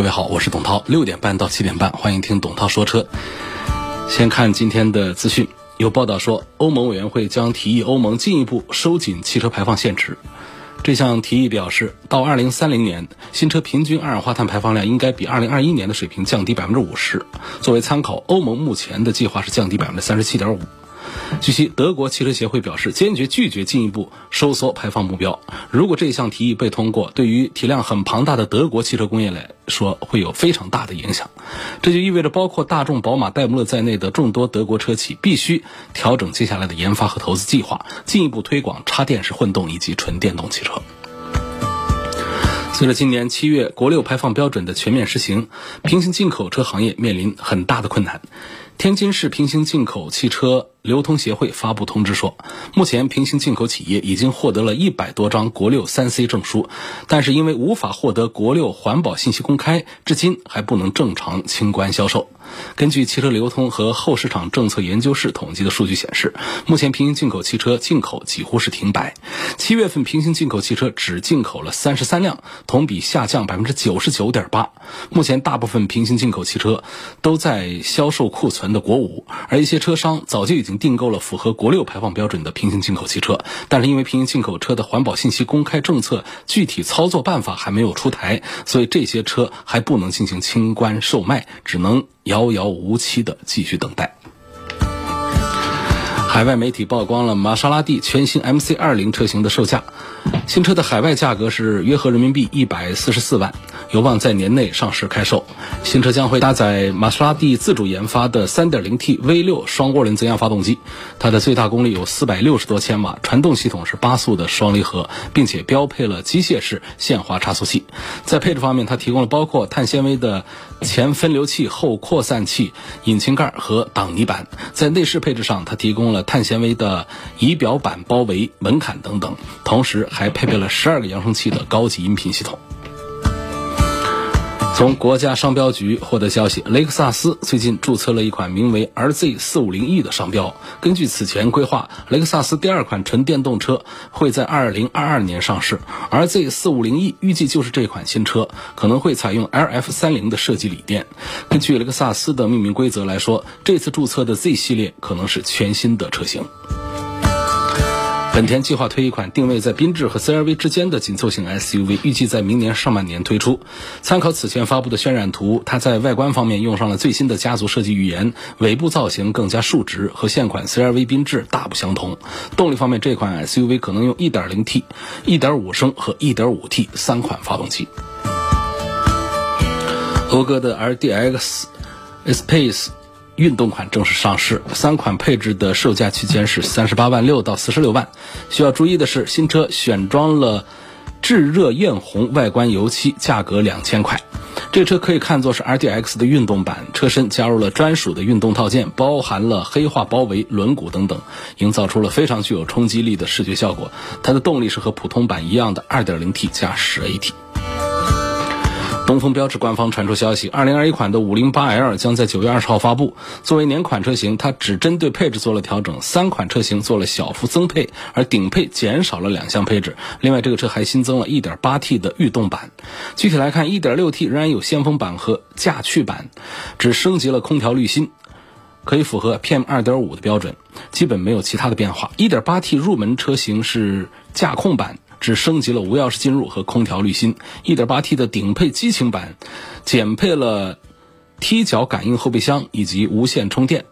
各位好，我是董涛，六点半到七点半，欢迎听董涛说车。先看今天的资讯，有报道说，欧盟委员会将提议欧盟进一步收紧汽车排放限值。这项提议表示，到二零三零年，新车平均二氧化碳排放量应该比二零二一年的水平降低百分之五十。作为参考，欧盟目前的计划是降低百分之三十七点五。据悉，德国汽车协会表示坚决拒绝进一步收缩排放目标。如果这项提议被通过，对于体量很庞大的德国汽车工业来说，会有非常大的影响。这就意味着，包括大众、宝马、戴姆勒在内的众多德国车企必须调整接下来的研发和投资计划，进一步推广插电式混动以及纯电动汽车。随着今年七月国六排放标准的全面实行，平行进口车行业面临很大的困难。天津市平行进口汽车流通协会发布通知说，目前平行进口企业已经获得了一百多张国六三 C 证书，但是因为无法获得国六环保信息公开，至今还不能正常清关销售。根据汽车流通和后市场政策研究室统计的数据显示，目前平行进口汽车进口几乎是停摆。七月份平行进口汽车只进口了三十三辆，同比下降百分之九十九点八。目前大部分平行进口汽车都在销售库存的国五，而一些车商早就已经订购了符合国六排放标准的平行进口汽车，但是因为平行进口车的环保信息公开政策具体操作办法还没有出台，所以这些车还不能进行清关售卖，只能。遥遥无期的继续等待。海外媒体曝光了玛莎拉蒂全新 MC 二零车型的售价，新车的海外价格是约合人民币一百四十四万，有望在年内上市开售。新车将会搭载玛莎拉蒂自主研发的 3.0T V6 双涡轮增压发动机，它的最大功率有460多千瓦，传动系统是八速的双离合，并且标配了机械式限滑差速器。在配置方面，它提供了包括碳纤维的前分流器、后扩散器、引擎盖和挡泥板。在内饰配置上，它提供了碳纤维的仪表板包围、门槛等等，同时还配备了十二个扬声器的高级音频系统。从国家商标局获得消息，雷克萨斯最近注册了一款名为 RZ450E 的商标。根据此前规划，雷克萨斯第二款纯电动车会在2022年上市，RZ450E 预计就是这款新车，可能会采用 LF30 的设计理念。根据雷克萨斯的命名规则来说，这次注册的 Z 系列可能是全新的车型。本田计划推一款定位在缤智和 CR-V 之间的紧凑型 SUV，预计在明年上半年推出。参考此前发布的渲染图，它在外观方面用上了最新的家族设计语言，尾部造型更加竖直，和现款 CR-V 缤智大不相同。动力方面，这款 SUV 可能用 1.0T、1.5升和 1.5T 三款发动机。讴歌的 RDX Space。运动款正式上市，三款配置的售价区间是三十八万六到四十六万。需要注意的是，新车选装了炙热艳红外观油漆，价格两千块。这车可以看作是 RDX 的运动版，车身加入了专属的运动套件，包含了黑化包围、轮毂等等，营造出了非常具有冲击力的视觉效果。它的动力是和普通版一样的 2.0T 加 10AT。东风标致官方传出消息，二零二一款的五零八 L 将在九月二十号发布。作为年款车型，它只针对配置做了调整，三款车型做了小幅增配，而顶配减少了两项配置。另外，这个车还新增了一点八 T 的御动版。具体来看，一点六 T 仍然有先锋版和驾趣版，只升级了空调滤芯，可以符合 PM 二点五的标准，基本没有其他的变化。一点八 T 入门车型是驾控版。只升级了无钥匙进入和空调滤芯，1.8T 的顶配激情版减配了踢脚感应后备箱以及无线充电。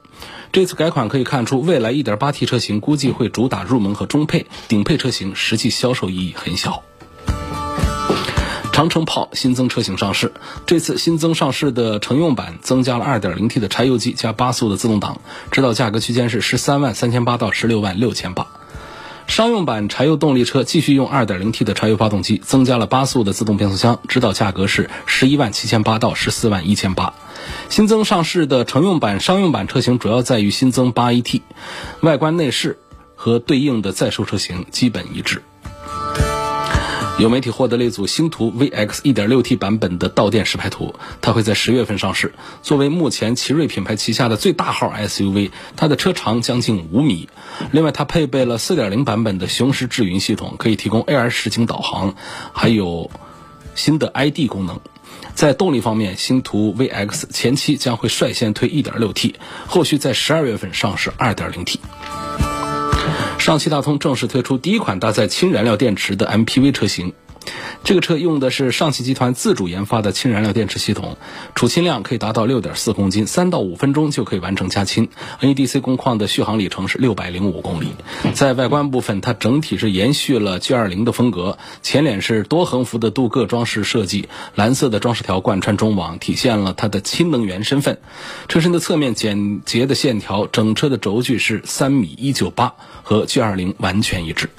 这次改款可以看出，未来 1.8T 车型估计会主打入门和中配，顶配车型实际销售意义很小。长城炮新增车型上市，这次新增上市的乘用版增加了 2.0T 的柴油机加八速的自动挡，指导价格区间是十三万三千八到十六万六千八。商用版柴油动力车继续用 2.0T 的柴油发动机，增加了八速的自动变速箱，指导价格是十一万七千八到十四万一千八。新增上市的乘用版、商用版车型主要在于新增 8AT，外观内饰和对应的在售车型基本一致。有媒体获得了一组星途 VX 1.6T 版本的到店实拍图，它会在十月份上市。作为目前奇瑞品牌旗下的最大号 SUV，它的车长将近五米。另外，它配备了4.0版本的雄狮智云系统，可以提供 AR 实景导航，还有新的 ID 功能。在动力方面，星途 VX 前期将会率先推 1.6T，后续在十二月份上市 2.0T。上汽大通正式推出第一款搭载氢燃料电池的 MPV 车型。这个车用的是上汽集团自主研发的氢燃料电池系统，储氢量可以达到六点四公斤，三到五分钟就可以完成加氢。NEDC 工况的续航里程是六百零五公里。在外观部分，它整体是延续了 G20 的风格，前脸是多横幅的镀铬装饰设计，蓝色的装饰条贯穿中网，体现了它的氢能源身份。车身的侧面简洁的线条，整车的轴距是三米一九八，和 G20 完全一致。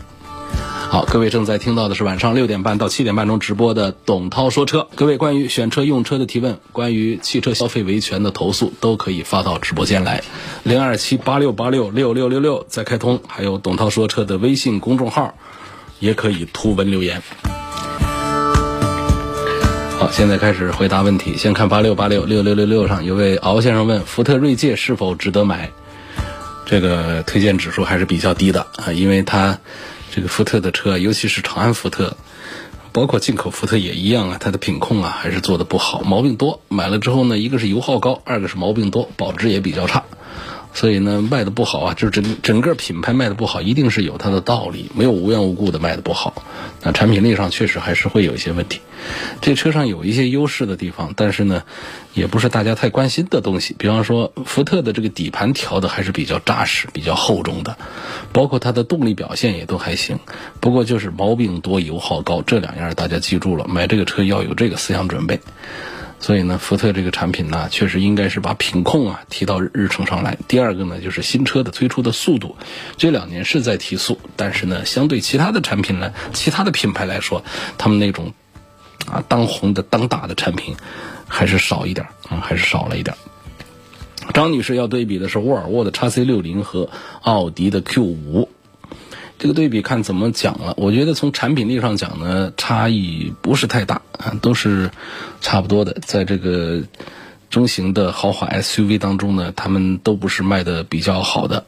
好，各位正在听到的是晚上六点半到七点半钟直播的董涛说车。各位关于选车用车的提问，关于汽车消费维权的投诉，都可以发到直播间来，零二七八六八六六六六六再开通，还有董涛说车的微信公众号，也可以图文留言。好，现在开始回答问题。先看八六八六六六六六上有位敖先生问：福特锐界是否值得买？这个推荐指数还是比较低的啊，因为它。这个福特的车，尤其是长安福特，包括进口福特也一样啊，它的品控啊还是做的不好，毛病多。买了之后呢，一个是油耗高，二个是毛病多，保值也比较差。所以呢，卖的不好啊，就是整整个品牌卖的不好，一定是有它的道理，没有无缘无故的卖的不好。那产品力上确实还是会有一些问题。这车上有一些优势的地方，但是呢，也不是大家太关心的东西。比方说，福特的这个底盘调的还是比较扎实、比较厚重的，包括它的动力表现也都还行。不过就是毛病多、油耗高这两样，大家记住了，买这个车要有这个思想准备。所以呢，福特这个产品呢，确实应该是把品控啊提到日程上来。第二个呢，就是新车的推出的速度，这两年是在提速，但是呢，相对其他的产品呢，其他的品牌来说，他们那种啊当红的、当大的产品还是少一点啊，还是少了一点。张女士要对比的是沃尔沃的 x C 六零和奥迪的 Q 五。这个对比看怎么讲了？我觉得从产品力上讲呢，差异不是太大啊，都是差不多的。在这个中型的豪华 SUV 当中呢，他们都不是卖的比较好的，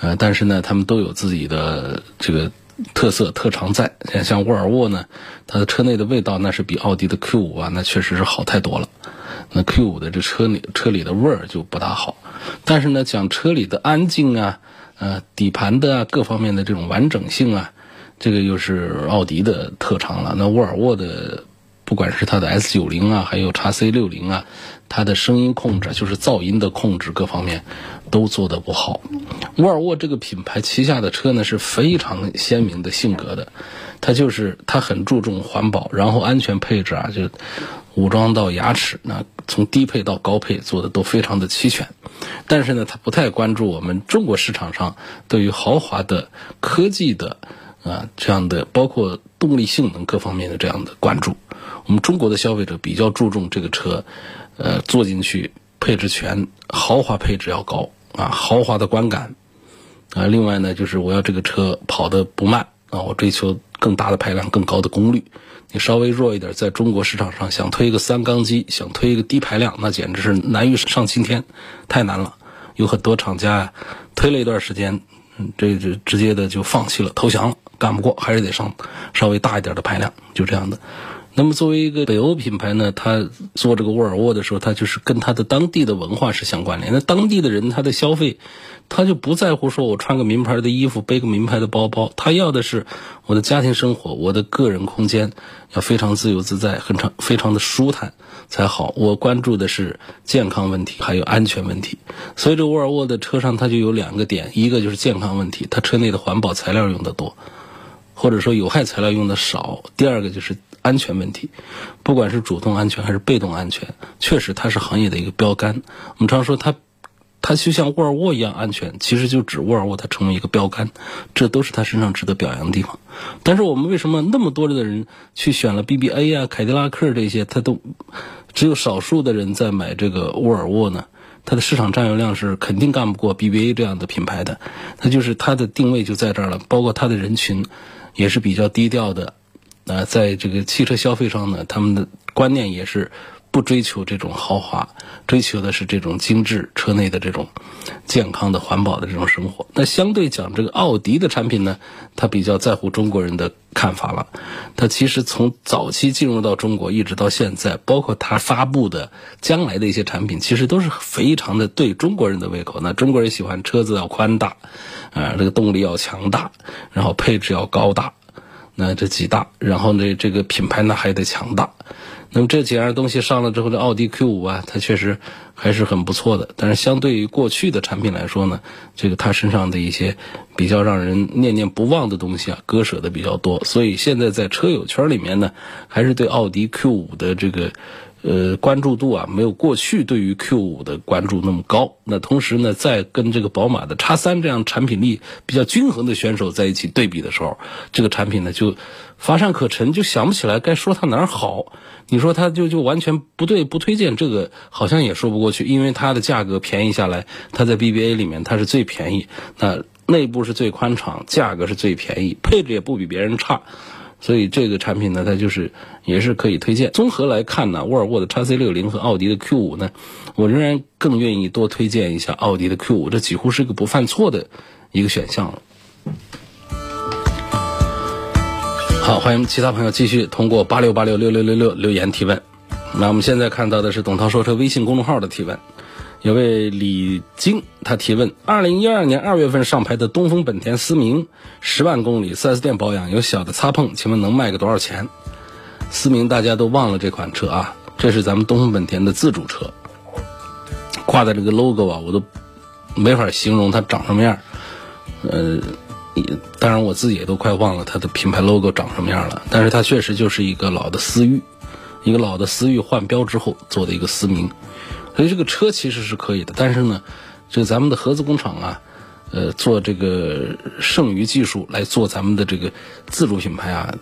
呃，但是呢，他们都有自己的这个特色特长在。像沃尔沃呢，它的车内的味道那是比奥迪的 Q 五啊，那确实是好太多了。那 Q 五的这车里车里的味儿就不大好，但是呢，讲车里的安静啊。呃，底盘的各方面的这种完整性啊，这个又是奥迪的特长了。那沃尔沃的，不管是它的 S 九零啊，还有叉 C 六零啊，它的声音控制，就是噪音的控制，各方面都做得不好。沃尔沃这个品牌旗下的车呢，是非常鲜明的性格的，它就是它很注重环保，然后安全配置啊，就。武装到牙齿，那从低配到高配做的都非常的齐全，但是呢，他不太关注我们中国市场上对于豪华的科技的啊这样的，包括动力性能各方面的这样的关注。我们中国的消费者比较注重这个车，呃，坐进去配置全，豪华配置要高啊，豪华的观感啊。另外呢，就是我要这个车跑得不慢啊，我追求更大的排量、更高的功率。你稍微弱一点，在中国市场上想推一个三缸机，想推一个低排量，那简直是难于上青天，太难了。有很多厂家呀推了一段时间，这这直接的就放弃了，投降了，干不过，还是得上稍微大一点的排量，就这样的。那么作为一个北欧品牌呢，它做这个沃尔沃的时候，它就是跟它的当地的文化是相关联。那当地的人他的消费。他就不在乎说，我穿个名牌的衣服，背个名牌的包包。他要的是我的家庭生活，我的个人空间要非常自由自在，很长非常的舒坦才好。我关注的是健康问题，还有安全问题。所以这沃尔沃的车上它就有两个点，一个就是健康问题，它车内的环保材料用的多，或者说有害材料用的少。第二个就是安全问题，不管是主动安全还是被动安全，确实它是行业的一个标杆。我们常说它。它就像沃尔沃一样安全，其实就指沃尔沃它成为一个标杆，这都是它身上值得表扬的地方。但是我们为什么那么多的人去选了 BBA 啊、凯迪拉克这些，它都只有少数的人在买这个沃尔沃呢？它的市场占有量是肯定干不过 BBA 这样的品牌的，它就是它的定位就在这儿了，包括它的人群也是比较低调的，啊，在这个汽车消费上呢，他们的观念也是。不追求这种豪华，追求的是这种精致车内的这种健康的环保的这种生活。那相对讲，这个奥迪的产品呢，它比较在乎中国人的看法了。它其实从早期进入到中国，一直到现在，包括它发布的将来的一些产品，其实都是非常的对中国人的胃口。那中国人喜欢车子要宽大，啊，这个动力要强大，然后配置要高大，那这几大，然后呢，这个品牌呢还得强大。那么这几样东西上了之后，这奥迪 Q 五啊，它确实还是很不错的。但是相对于过去的产品来说呢，这个它身上的一些比较让人念念不忘的东西啊，割舍的比较多。所以现在在车友圈里面呢，还是对奥迪 Q 五的这个。呃，关注度啊，没有过去对于 Q 五的关注那么高。那同时呢，在跟这个宝马的叉三这样产品力比较均衡的选手在一起对比的时候，这个产品呢就乏善可陈，就想不起来该说它哪儿好。你说它就就完全不对，不推荐这个，好像也说不过去，因为它的价格便宜下来，它在 BBA 里面它是最便宜，那内部是最宽敞，价格是最便宜，配置也不比别人差。所以这个产品呢，它就是也是可以推荐。综合来看呢，沃尔沃的 x C 六零和奥迪的 Q 五呢，我仍然更愿意多推荐一下奥迪的 Q 五，这几乎是个不犯错的一个选项了。好，欢迎其他朋友继续通过八六八六六六六六留言提问。那我们现在看到的是董涛说车微信公众号的提问。有位李晶，他提问：二零一二年二月份上牌的东风本田思明，十万公里四 S 店保养有小的擦碰，请问能卖个多少钱？思明大家都忘了这款车啊，这是咱们东风本田的自主车，挂的这个 logo 啊，我都没法形容它长什么样。呃，当然我自己也都快忘了它的品牌 logo 长什么样了，但是它确实就是一个老的思域，一个老的思域换标之后做的一个思明。所以这个车其实是可以的，但是呢，这个咱们的合资工厂啊，呃，做这个剩余技术来做咱们的这个自主品牌啊，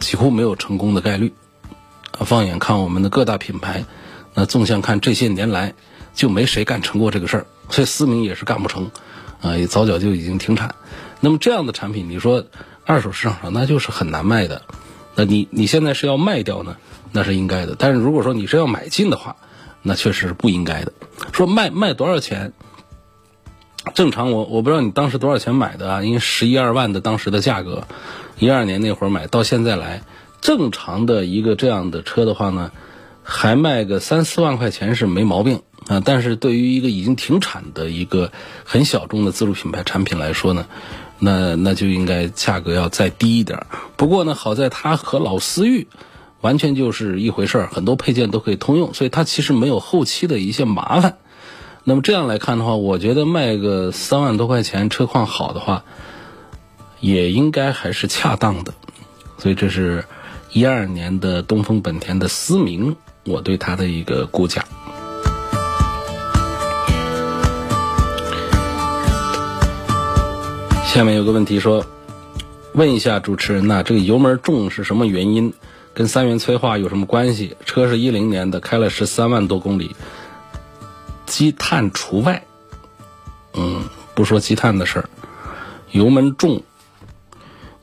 几乎没有成功的概率。啊，放眼看我们的各大品牌，那纵向看这些年来就没谁干成过这个事儿，所以思明也是干不成，啊，也早早就已经停产。那么这样的产品，你说二手市场上那就是很难卖的。那你你现在是要卖掉呢，那是应该的。但是如果说你是要买进的话，那确实是不应该的。说卖卖多少钱？正常我我不知道你当时多少钱买的啊？因为十一二万的当时的价格，一二年那会儿买到现在来，正常的一个这样的车的话呢，还卖个三四万块钱是没毛病啊。但是对于一个已经停产的一个很小众的自主品牌产品来说呢，那那就应该价格要再低一点。不过呢，好在它和老思域。完全就是一回事儿，很多配件都可以通用，所以它其实没有后期的一些麻烦。那么这样来看的话，我觉得卖个三万多块钱，车况好的话，也应该还是恰当的。所以这是一二年的东风本田的思明，我对它的一个估价。下面有个问题说，问一下主持人呐，这个油门重是什么原因？跟三元催化有什么关系？车是一零年的，开了十三万多公里，积碳除外。嗯，不说积碳的事儿，油门重，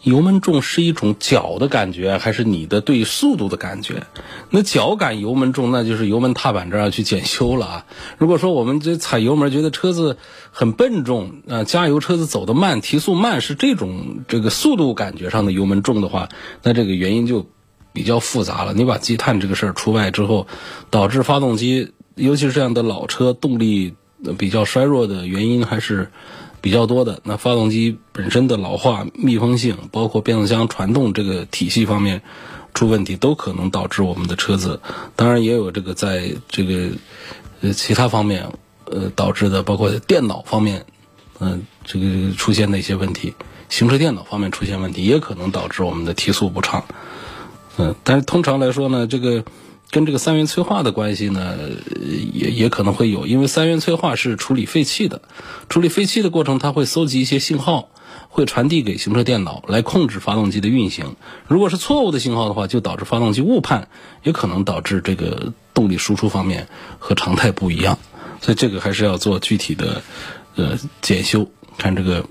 油门重是一种脚的感觉，还是你的对速度的感觉？那脚感油门重，那就是油门踏板这儿要去检修了啊。如果说我们这踩油门觉得车子很笨重啊，加油车子走得慢，提速慢，是这种这个速度感觉上的油门重的话，那这个原因就。比较复杂了，你把积碳这个事儿除外之后，导致发动机，尤其是这样的老车动力比较衰弱的原因还是比较多的。那发动机本身的老化、密封性，包括变速箱传动这个体系方面出问题，都可能导致我们的车子。当然也有这个在这个呃其他方面呃导致的，包括电脑方面，嗯，这个出现的一些问题，行车电脑方面出现问题，也可能导致我们的提速不畅。嗯，但是通常来说呢，这个跟这个三元催化的关系呢，也也可能会有，因为三元催化是处理废气的，处理废气的过程，它会搜集一些信号，会传递给行车电脑来控制发动机的运行。如果是错误的信号的话，就导致发动机误判，也可能导致这个动力输出方面和常态不一样。所以这个还是要做具体的呃检修，看这个。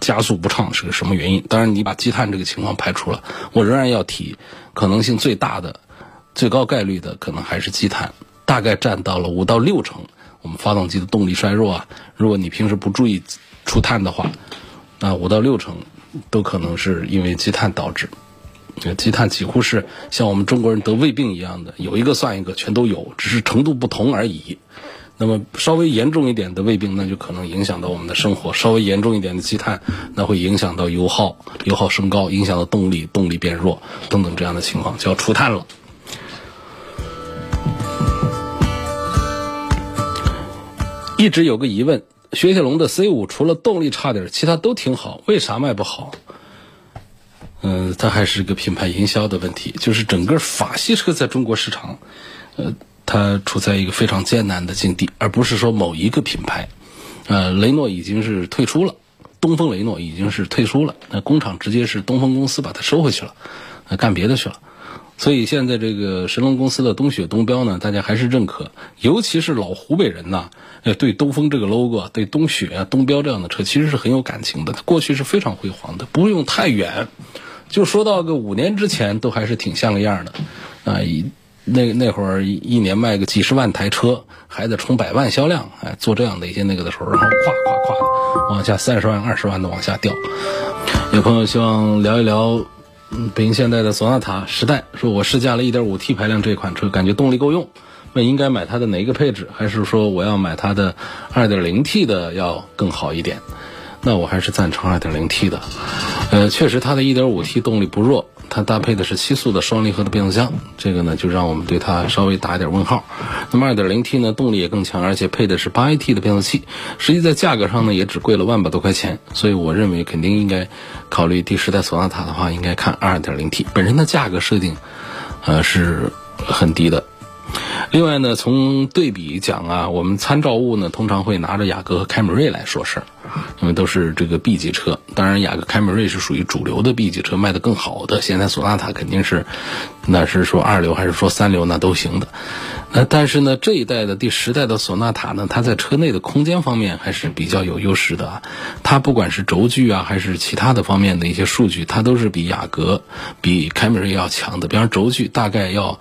加速不畅是个什么原因？当然，你把积碳这个情况排除了，我仍然要提，可能性最大的、最高概率的可能还是积碳，大概占到了五到六成。我们发动机的动力衰弱啊，如果你平时不注意除碳的话，那五到六成都可能是因为积碳导致。积碳几乎是像我们中国人得胃病一样的，有一个算一个，全都有，只是程度不同而已。那么稍微严重一点的胃病，那就可能影响到我们的生活；稍微严重一点的积碳，那会影响到油耗，油耗升高，影响到动力，动力变弱等等这样的情况，就要除碳了。一直有个疑问：雪铁龙的 C 五除了动力差点，其他都挺好，为啥卖不好？嗯，它还是个品牌营销的问题，就是整个法系车在中国市场，呃。它处在一个非常艰难的境地，而不是说某一个品牌，呃，雷诺已经是退出了，东风雷诺已经是退出了，那工厂直接是东风公司把它收回去了，呃，干别的去了。所以现在这个神龙公司的东雪东标呢，大家还是认可，尤其是老湖北人呐，呃，对东风这个 logo，对东雪啊、东标这样的车，其实是很有感情的。它过去是非常辉煌的，不用太远，就说到个五年之前，都还是挺像个样的，啊，以。那那会儿一年卖个几十万台车，还得冲百万销量，哎，做这样的一些那个的时候，然后咵咵咵的往下三十万、二十万的往下掉。有朋友希望聊一聊，嗯北京现代的索纳塔时代，说我试驾了 1.5T 排量这款车，感觉动力够用，问应该买它的哪一个配置，还是说我要买它的 2.0T 的要更好一点？那我还是赞成 2.0T 的。呃，确实它的一点五 T 动力不弱。它搭配的是七速的双离合的变速箱，这个呢就让我们对它稍微打一点问号。那么 2.0T 呢动力也更强，而且配的是 8AT 的变速器，实际在价格上呢也只贵了万把多块钱，所以我认为肯定应该考虑第十代索纳塔的话，应该看 2.0T。本身的价格设定，呃是很低的。另外呢，从对比讲啊，我们参照物呢通常会拿着雅阁和凯美瑞来说事儿，因为都是这个 B 级车。当然，雅阁、凯美瑞是属于主流的 B 级车，卖的更好的。现在索纳塔肯定是，那是说二流还是说三流那都行的。那但是呢，这一代的第十代的索纳塔呢，它在车内的空间方面还是比较有优势的啊。它不管是轴距啊，还是其他的方面的一些数据，它都是比雅阁、比凯美瑞要强的。比方轴距大概要。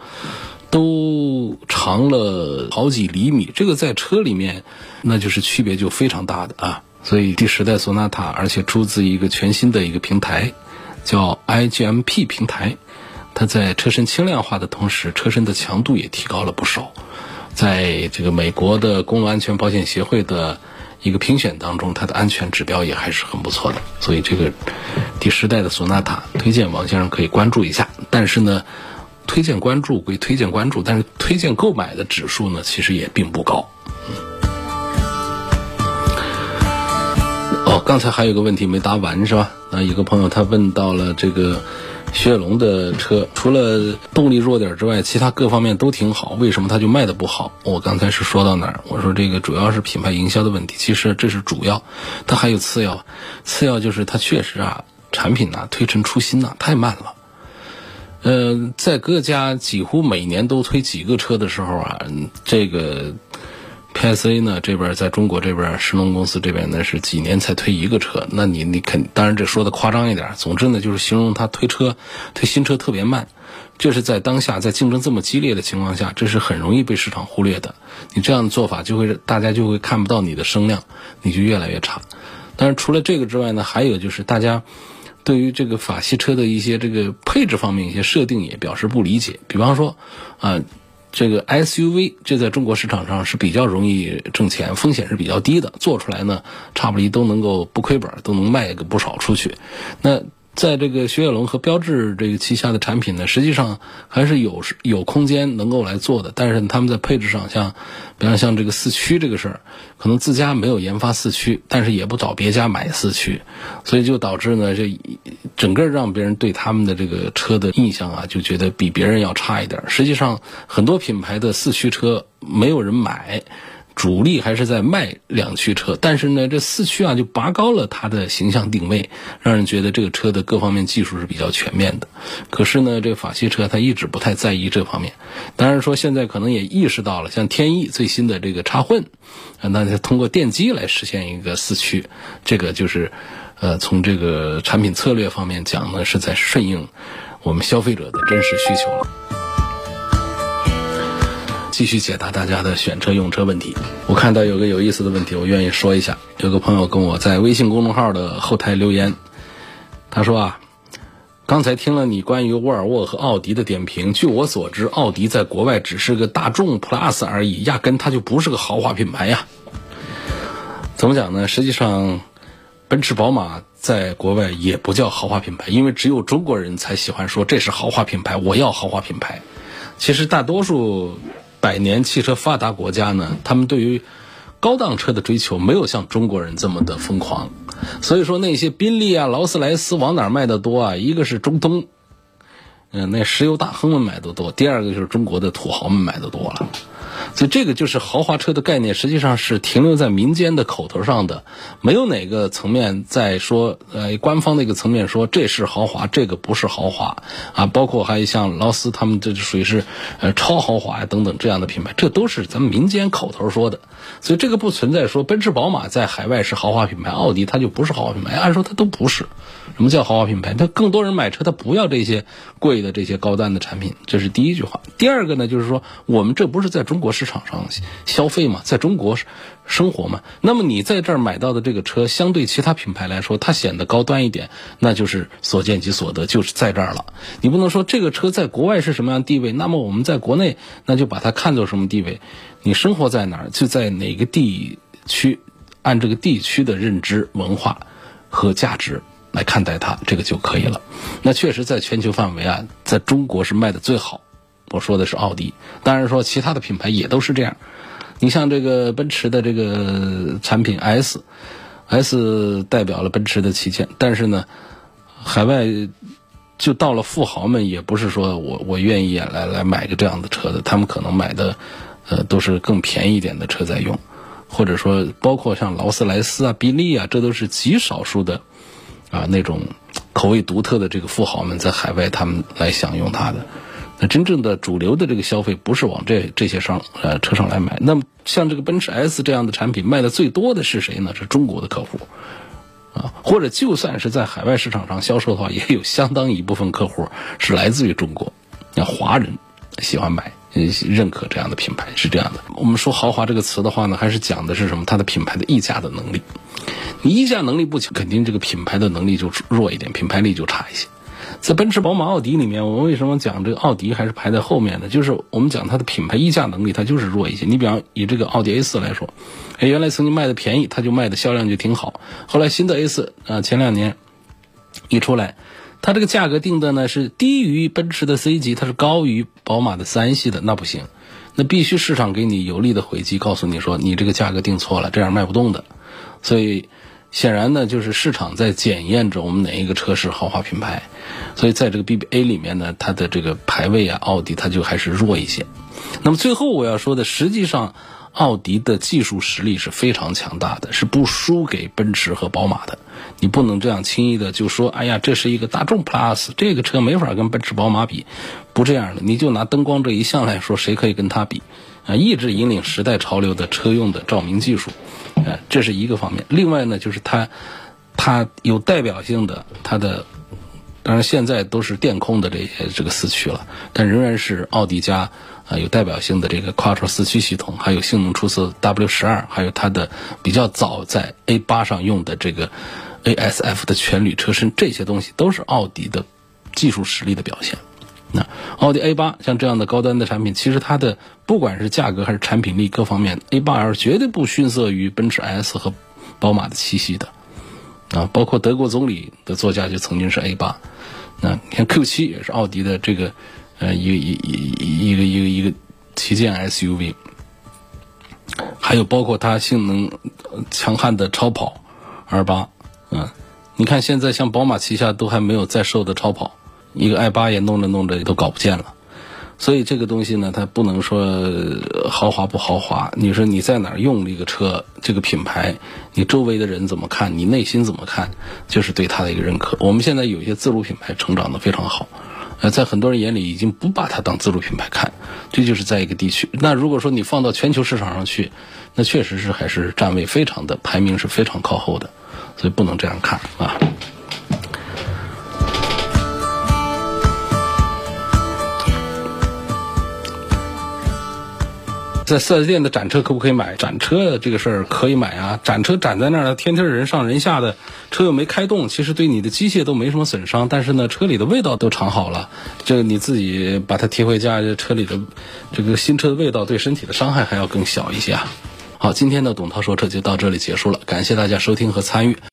都长了好几厘米，这个在车里面，那就是区别就非常大的啊。所以第十代索纳塔，而且出自一个全新的一个平台，叫 IGMP 平台，它在车身轻量化的同时，车身的强度也提高了不少。在这个美国的公路安全保险协会的一个评选当中，它的安全指标也还是很不错的。所以这个第十代的索纳塔，推荐王先生可以关注一下。但是呢。推荐关注归推荐关注，但是推荐购买的指数呢，其实也并不高。哦，刚才还有个问题没答完是吧？那一个朋友他问到了这个雪铁龙的车，除了动力弱点之外，其他各方面都挺好，为什么它就卖的不好？我刚才是说到哪儿？我说这个主要是品牌营销的问题，其实这是主要，它还有次要，次要就是它确实啊，产品呐推陈出新呐太慢了。呃，在各家几乎每年都推几个车的时候啊，这个 PSA 呢这边在中国这边，神龙公司这边呢是几年才推一个车。那你你肯当然这说的夸张一点，总之呢就是形容它推车推新车特别慢。这是在当下在竞争这么激烈的情况下，这是很容易被市场忽略的。你这样的做法就会大家就会看不到你的声量，你就越来越差。但是除了这个之外呢，还有就是大家。对于这个法系车的一些这个配置方面一些设定也表示不理解，比方说，啊，这个 SUV 这在中国市场上是比较容易挣钱，风险是比较低的，做出来呢差不离都能够不亏本，都能卖个不少出去。那在这个雪铁龙和标致这个旗下的产品呢，实际上还是有有空间能够来做的。但是他们在配置上，像，比方像这个四驱这个事儿，可能自家没有研发四驱，但是也不找别家买四驱，所以就导致呢，这整个让别人对他们的这个车的印象啊，就觉得比别人要差一点。实际上，很多品牌的四驱车没有人买。主力还是在卖两驱车，但是呢，这四驱啊就拔高了它的形象定位，让人觉得这个车的各方面技术是比较全面的。可是呢，这个法系车它一直不太在意这方面。当然说现在可能也意识到了，像天翼最新的这个插混，那就通过电机来实现一个四驱，这个就是，呃，从这个产品策略方面讲呢，是在顺应我们消费者的真实需求了。继续解答大家的选车用车问题。我看到有个有意思的问题，我愿意说一下。有个朋友跟我在微信公众号的后台留言，他说啊，刚才听了你关于沃尔沃和奥迪的点评，据我所知，奥迪在国外只是个大众 Plus 而已，压根它就不是个豪华品牌呀。怎么讲呢？实际上，奔驰、宝马在国外也不叫豪华品牌，因为只有中国人才喜欢说这是豪华品牌，我要豪华品牌。其实大多数。百年汽车发达国家呢，他们对于高档车的追求没有像中国人这么的疯狂，所以说那些宾利啊、劳斯莱斯往哪卖的多啊？一个是中东，嗯，那石油大亨们买的多；第二个就是中国的土豪们买的多了。所以这个就是豪华车的概念，实际上是停留在民间的口头上的，没有哪个层面在说，呃，官方的一个层面说这是豪华，这个不是豪华啊。包括还有像劳斯他们，这就属于是呃超豪华呀等等这样的品牌，这都是咱们民间口头说的。所以这个不存在说奔驰、宝马在海外是豪华品牌，奥迪它就不是豪华品牌，按说它都不是。什么叫豪华品牌？它更多人买车，他不要这些贵的这些高端的产品，这是第一句话。第二个呢，就是说我们这不是在中国国市场上消费嘛，在中国生活嘛。那么你在这儿买到的这个车，相对其他品牌来说，它显得高端一点，那就是所见即所得，就是在这儿了。你不能说这个车在国外是什么样地位，那么我们在国内那就把它看作什么地位？你生活在哪儿，就在哪个地区，按这个地区的认知、文化和价值。来看待它，这个就可以了。那确实，在全球范围啊，在中国是卖的最好。我说的是奥迪，当然说其他的品牌也都是这样。你像这个奔驰的这个产品 S，S 代表了奔驰的旗舰，但是呢，海外就到了富豪们也不是说我我愿意来来买个这样的车的，他们可能买的呃都是更便宜一点的车在用，或者说包括像劳斯莱斯啊、宾利啊，这都是极少数的。啊，那种口味独特的这个富豪们在海外，他们来享用它的。那真正的主流的这个消费不是往这这些上呃车上来买。那么像这个奔驰 S 这样的产品卖的最多的是谁呢？是中国的客户啊，或者就算是在海外市场上销售的话，也有相当一部分客户是来自于中国，像华人喜欢买。认可这样的品牌是这样的。我们说豪华这个词的话呢，还是讲的是什么？它的品牌的溢价的能力。你溢价能力不强，肯定这个品牌的能力就弱一点，品牌力就差一些。在奔驰、宝马、奥迪里面，我们为什么讲这个奥迪还是排在后面呢？就是我们讲它的品牌溢价能力，它就是弱一些。你比方以这个奥迪 A 四来说，哎，原来曾经卖的便宜，它就卖的销量就挺好。后来新的 A 四啊，前两年一出来。它这个价格定的呢是低于奔驰的 C 级，它是高于宝马的三系的，那不行，那必须市场给你有力的回击，告诉你说你这个价格定错了，这样卖不动的。所以显然呢，就是市场在检验着我们哪一个车是豪华品牌。所以在这个 BBA 里面呢，它的这个排位啊，奥迪它就还是弱一些。那么最后我要说的，实际上。奥迪的技术实力是非常强大的，是不输给奔驰和宝马的。你不能这样轻易的就说：“哎呀，这是一个大众 Plus，这个车没法跟奔驰、宝马比。”不这样的，你就拿灯光这一项来说，谁可以跟它比？啊，一直引领时代潮流的车用的照明技术，这是一个方面。另外呢，就是它，它有代表性的它的。当然，现在都是电控的这些这个四驱了，但仍然是奥迪家啊有代表性的这个 Quattro 四驱系统，还有性能出色 W 十二，还有它的比较早在 A 八上用的这个 ASF 的全铝车身，这些东西都是奥迪的技术实力的表现。那奥迪 A 八像这样的高端的产品，其实它的不管是价格还是产品力各方面，A 八 L 绝对不逊色于奔驰 S 和宝马的七系的。啊，包括德国总理的座驾就曾经是 A 八。那你看 Q 七也是奥迪的这个呃一个一一一个一个一个旗舰 SUV，还有包括它性能强悍的超跑 R 八，嗯，你看现在像宝马旗下都还没有在售的超跑，一个 i 八也弄着弄着也都搞不见了。所以这个东西呢，它不能说豪华不豪华。你说你在哪儿用这个车，这个品牌，你周围的人怎么看，你内心怎么看，就是对它的一个认可。我们现在有一些自主品牌成长的非常好，呃，在很多人眼里已经不把它当自主品牌看，这就是在一个地区。那如果说你放到全球市场上去，那确实是还是站位非常的排名是非常靠后的，所以不能这样看啊。在四 S 店的展车可不可以买？展车这个事儿可以买啊，展车展在那儿呢，天天人上人下的，车又没开动，其实对你的机械都没什么损伤，但是呢，车里的味道都尝好了，这你自己把它提回家，这车里的这个新车的味道对身体的伤害还要更小一些啊。好，今天的董涛说车就到这里结束了，感谢大家收听和参与。